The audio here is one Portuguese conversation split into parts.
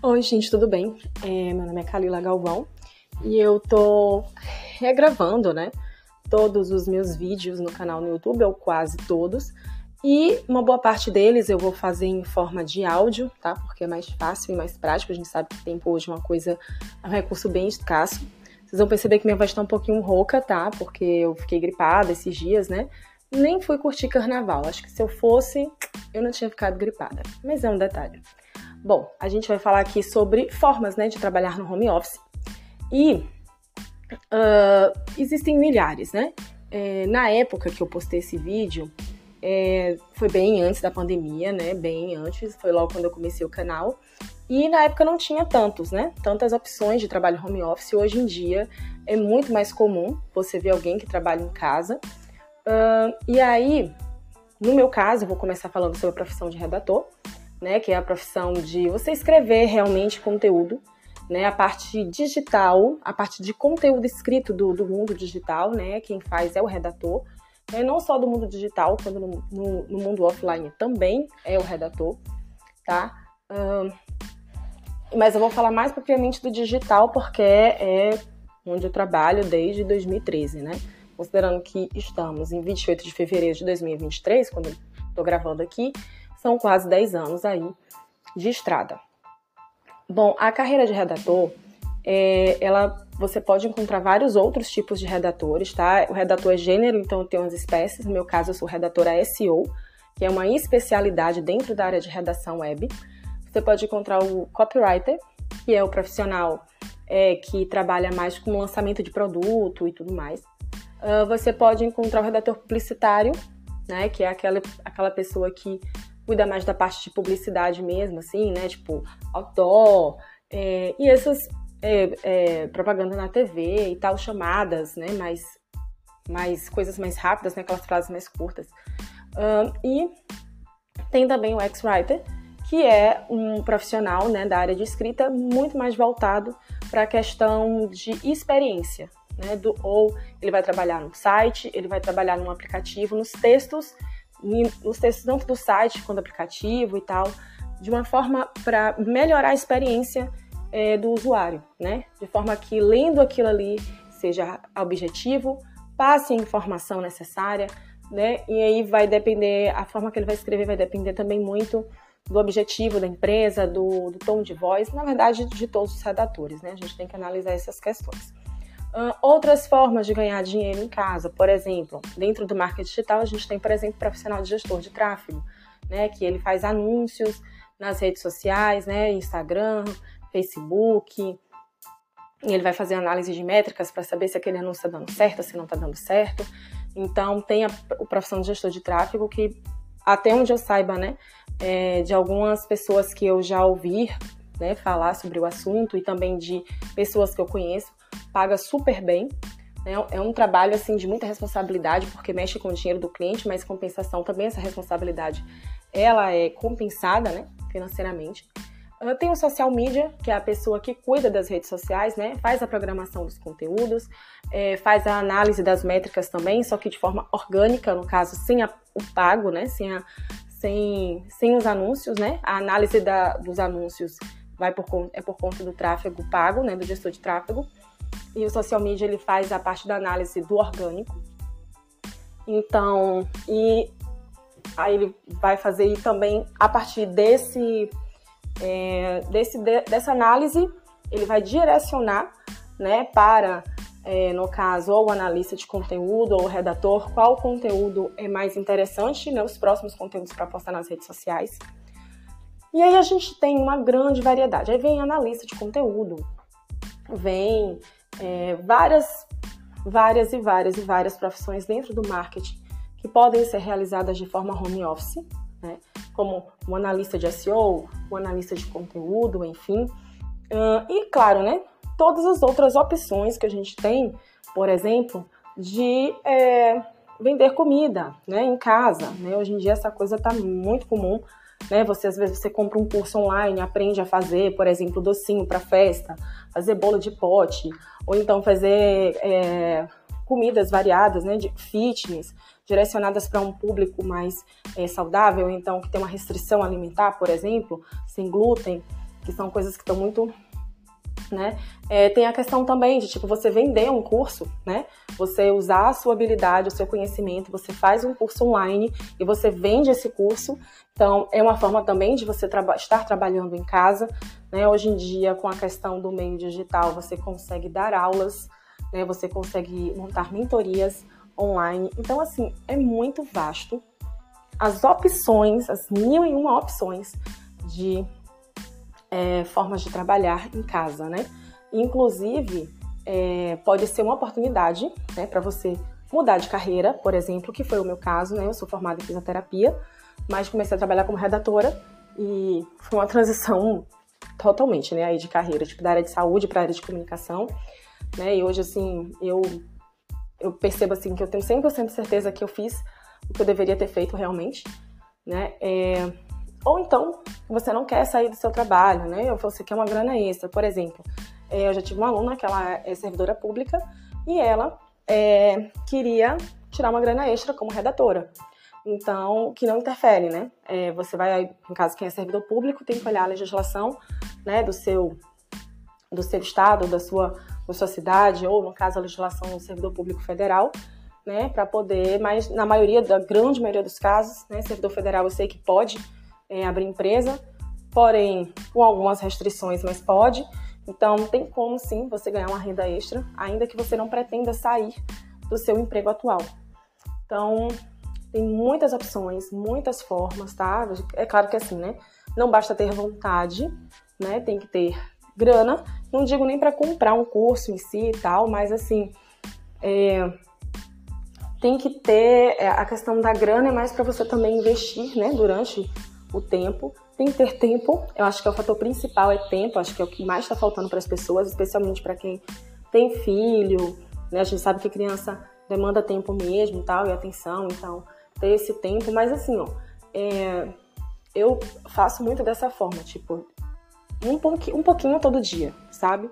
Oi, gente, tudo bem? É, meu nome é Kalila Galvão e eu tô regravando, né? Todos os meus vídeos no canal no YouTube, ou quase todos. E uma boa parte deles eu vou fazer em forma de áudio, tá? Porque é mais fácil e mais prático. A gente sabe que tempo hoje é uma coisa, é um recurso bem escasso. Vocês vão perceber que minha voz tá um pouquinho rouca, tá? Porque eu fiquei gripada esses dias, né? Nem fui curtir carnaval. Acho que se eu fosse, eu não tinha ficado gripada. Mas é um detalhe. Bom, a gente vai falar aqui sobre formas né, de trabalhar no home office. E uh, existem milhares, né? É, na época que eu postei esse vídeo, é, foi bem antes da pandemia, né? Bem antes, foi logo quando eu comecei o canal. E na época não tinha tantos, né? Tantas opções de trabalho home office. Hoje em dia é muito mais comum você ver alguém que trabalha em casa. Uh, e aí, no meu caso, eu vou começar falando sobre a profissão de redator né, que é a profissão de você escrever realmente conteúdo, né, a parte digital, a parte de conteúdo escrito do, do mundo digital, né, quem faz é o redator, né, não só do mundo digital, quando no, no, no mundo offline também é o redator, tá? Um, mas eu vou falar mais propriamente do digital porque é onde eu trabalho desde 2013, né? Considerando que estamos em 28 de fevereiro de 2023, quando estou gravando aqui, são quase 10 anos aí de estrada. Bom, a carreira de redator, é, ela, você pode encontrar vários outros tipos de redatores, tá? O redator é gênero, então tem umas espécies. No meu caso, eu sou redatora SEO, que é uma especialidade dentro da área de redação web. Você pode encontrar o copywriter, que é o profissional é, que trabalha mais com lançamento de produto e tudo mais. Uh, você pode encontrar o redator publicitário, né, que é aquela, aquela pessoa que cuida mais da parte de publicidade mesmo, assim, né? Tipo, outdoor, é, e essas é, é, propaganda na TV e tal, chamadas, né? Mais, mais coisas mais rápidas, né? Aquelas frases mais curtas. Um, e tem também o X-Writer, que é um profissional né, da área de escrita muito mais voltado para a questão de experiência. Né, do, ou ele vai trabalhar no site, ele vai trabalhar num aplicativo, nos textos nos textos tanto do site quanto do aplicativo e tal, de uma forma para melhorar a experiência é, do usuário, né? De forma que lendo aquilo ali seja objetivo, passe a informação necessária, né? E aí vai depender, a forma que ele vai escrever vai depender também muito do objetivo da empresa, do, do tom de voz, na verdade, de todos os redatores, né? A gente tem que analisar essas questões. Uh, outras formas de ganhar dinheiro em casa, por exemplo, dentro do marketing digital, a gente tem, por exemplo, profissional de gestor de tráfego, né, que ele faz anúncios nas redes sociais, né, Instagram, Facebook, e ele vai fazer análise de métricas para saber se aquele anúncio está dando certo, se não está dando certo. Então, tem a, o profissional de gestor de tráfego que, até onde eu saiba, né, é, de algumas pessoas que eu já ouvi né, falar sobre o assunto e também de pessoas que eu conheço, paga super bem. Né? É um trabalho assim de muita responsabilidade porque mexe com o dinheiro do cliente, mas compensação também essa responsabilidade ela é compensada, né, financeiramente. Uh, tem o social media, que é a pessoa que cuida das redes sociais, né? Faz a programação dos conteúdos, é, faz a análise das métricas também, só que de forma orgânica, no caso, sem a, o pago, né? Sem, a, sem, sem os anúncios, né? A análise da, dos anúncios vai por, é por conta do tráfego pago, né? Do gestor de tráfego e o social media ele faz a parte da análise do orgânico. Então, e aí ele vai fazer também a partir desse, é, desse de, dessa análise, ele vai direcionar, né, para é, no caso, ou o analista de conteúdo ou o redator, qual conteúdo é mais interessante, né, os próximos conteúdos para postar nas redes sociais. E aí a gente tem uma grande variedade. Aí vem analista de conteúdo, vem é, várias, várias e várias e várias profissões dentro do marketing que podem ser realizadas de forma home office, né? como o analista de SEO, o analista de conteúdo, enfim. Uh, e claro, né, todas as outras opções que a gente tem, por exemplo, de é, vender comida né, em casa. Né? Hoje em dia essa coisa está muito comum né? Você às vezes você compra um curso online, aprende a fazer, por exemplo, docinho para festa, fazer bolo de pote, ou então fazer é, comidas variadas, né, de fitness, direcionadas para um público mais é, saudável, então que tem uma restrição alimentar, por exemplo, sem glúten. que são coisas que estão muito né? É, tem a questão também de tipo você vender um curso, né? Você usar a sua habilidade, o seu conhecimento, você faz um curso online e você vende esse curso. Então é uma forma também de você estar trabalhando em casa. Né? Hoje em dia, com a questão do meio digital, você consegue dar aulas, né? Você consegue montar mentorias online. Então assim é muito vasto. As opções, as mil e uma opções de é, formas de trabalhar em casa, né? Inclusive, é, pode ser uma oportunidade né, para você mudar de carreira, por exemplo, que foi o meu caso, né? Eu sou formada em fisioterapia, mas comecei a trabalhar como redatora e foi uma transição totalmente, né, aí de carreira, tipo da área de saúde para a área de comunicação, né? E hoje assim, eu eu percebo assim que eu tenho 100% certeza que eu fiz o que eu deveria ter feito realmente, né? É, ou então, você não quer sair do seu trabalho, né? Ou você quer uma grana extra. Por exemplo, é, eu já tive uma aluna que ela é servidora pública e ela é, queria tirar uma grana extra como redatora. Então, que não interfere, né? É, você vai, em caso quem é servidor público, tem que olhar a legislação né, do seu do seu estado, da sua, da sua cidade, ou no caso a legislação do servidor público federal, né, para poder, mas na maioria, da grande maioria dos casos, né, servidor federal eu sei que pode é, abrir empresa, porém com algumas restrições, mas pode. Então tem como sim você ganhar uma renda extra, ainda que você não pretenda sair do seu emprego atual. Então tem muitas opções, muitas formas, tá? É claro que assim, né? Não basta ter vontade, né? Tem que ter grana. Não digo nem para comprar um curso em si e tal, mas assim, é, tem que ter é, a questão da grana é mais para você também investir, né? Durante o tempo. Tem que ter tempo, eu acho que é o fator principal, é tempo, acho que é o que mais está faltando para as pessoas, especialmente para quem tem filho, né? A gente sabe que criança demanda tempo mesmo tal, e atenção, então ter esse tempo, mas assim, ó, é, eu faço muito dessa forma, tipo, um pouquinho, um pouquinho todo dia, sabe?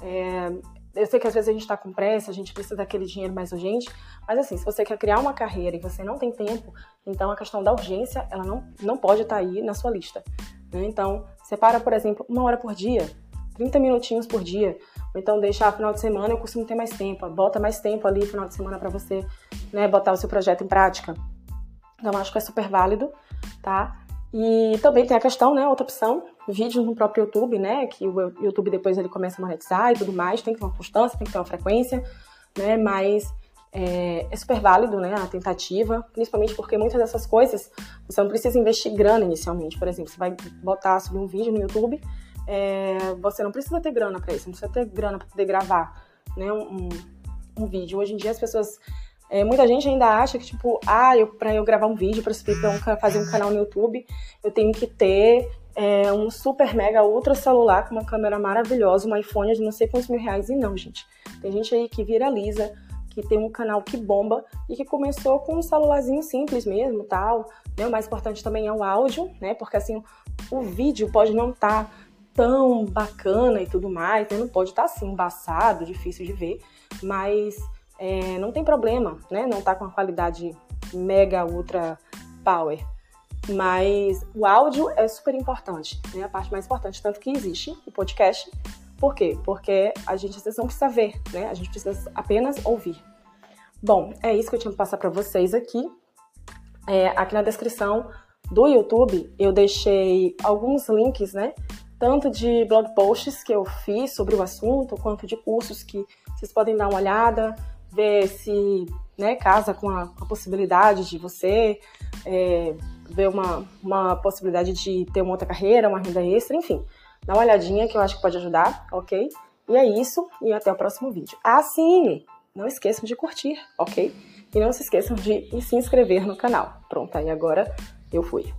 É, eu sei que às vezes a gente está com pressa, a gente precisa daquele dinheiro mais urgente, mas assim, se você quer criar uma carreira e você não tem tempo, então a questão da urgência, ela não, não pode estar tá aí na sua lista. Né? Então, separa, por exemplo, uma hora por dia, 30 minutinhos por dia, ou então deixa final de semana, eu costumo ter mais tempo, bota mais tempo ali final de semana para você, né, botar o seu projeto em prática. Então, acho que é super válido, tá? E também tem a questão, né, outra opção, vídeos no próprio YouTube, né, que o YouTube depois ele começa a monetizar e tudo mais, tem que ter uma constância, tem que ter uma frequência, né, mas é, é, super válido, né, a tentativa, principalmente porque muitas dessas coisas você não precisa investir grana inicialmente, por exemplo, você vai botar, subir um vídeo no YouTube, é, você não precisa ter grana para isso, não precisa ter grana para poder gravar, né, um, um vídeo. Hoje em dia as pessoas é, muita gente ainda acha que, tipo, ah, eu, pra eu gravar um vídeo, pra subir pra um, fazer um canal no YouTube, eu tenho que ter é, um super mega ultra celular com uma câmera maravilhosa, um iPhone de não sei quantos mil reais. E não, gente. Tem gente aí que viraliza, que tem um canal que bomba e que começou com um celularzinho simples mesmo, tal. Né? O mais importante também é o áudio, né? Porque assim, o vídeo pode não estar tá tão bacana e tudo mais, né? Não pode estar tá, assim, embaçado, difícil de ver, mas é, não tem problema, né? Não tá com a qualidade mega ultra power. Mas o áudio é super importante, né? A parte mais importante, tanto que existe o podcast. Por quê? Porque a gente às vezes não precisa ver, né? A gente precisa apenas ouvir. Bom, é isso que eu tinha que passar para vocês aqui. É, aqui na descrição do YouTube eu deixei alguns links, né? Tanto de blog posts que eu fiz sobre o assunto, quanto de cursos que vocês podem dar uma olhada ver se né, casa com a, a possibilidade de você é, ver uma, uma possibilidade de ter uma outra carreira, uma renda extra, enfim. Dá uma olhadinha que eu acho que pode ajudar, ok? E é isso, e até o próximo vídeo. Ah, sim! Não esqueçam de curtir, ok? E não se esqueçam de se inscrever no canal. Pronto, aí agora eu fui.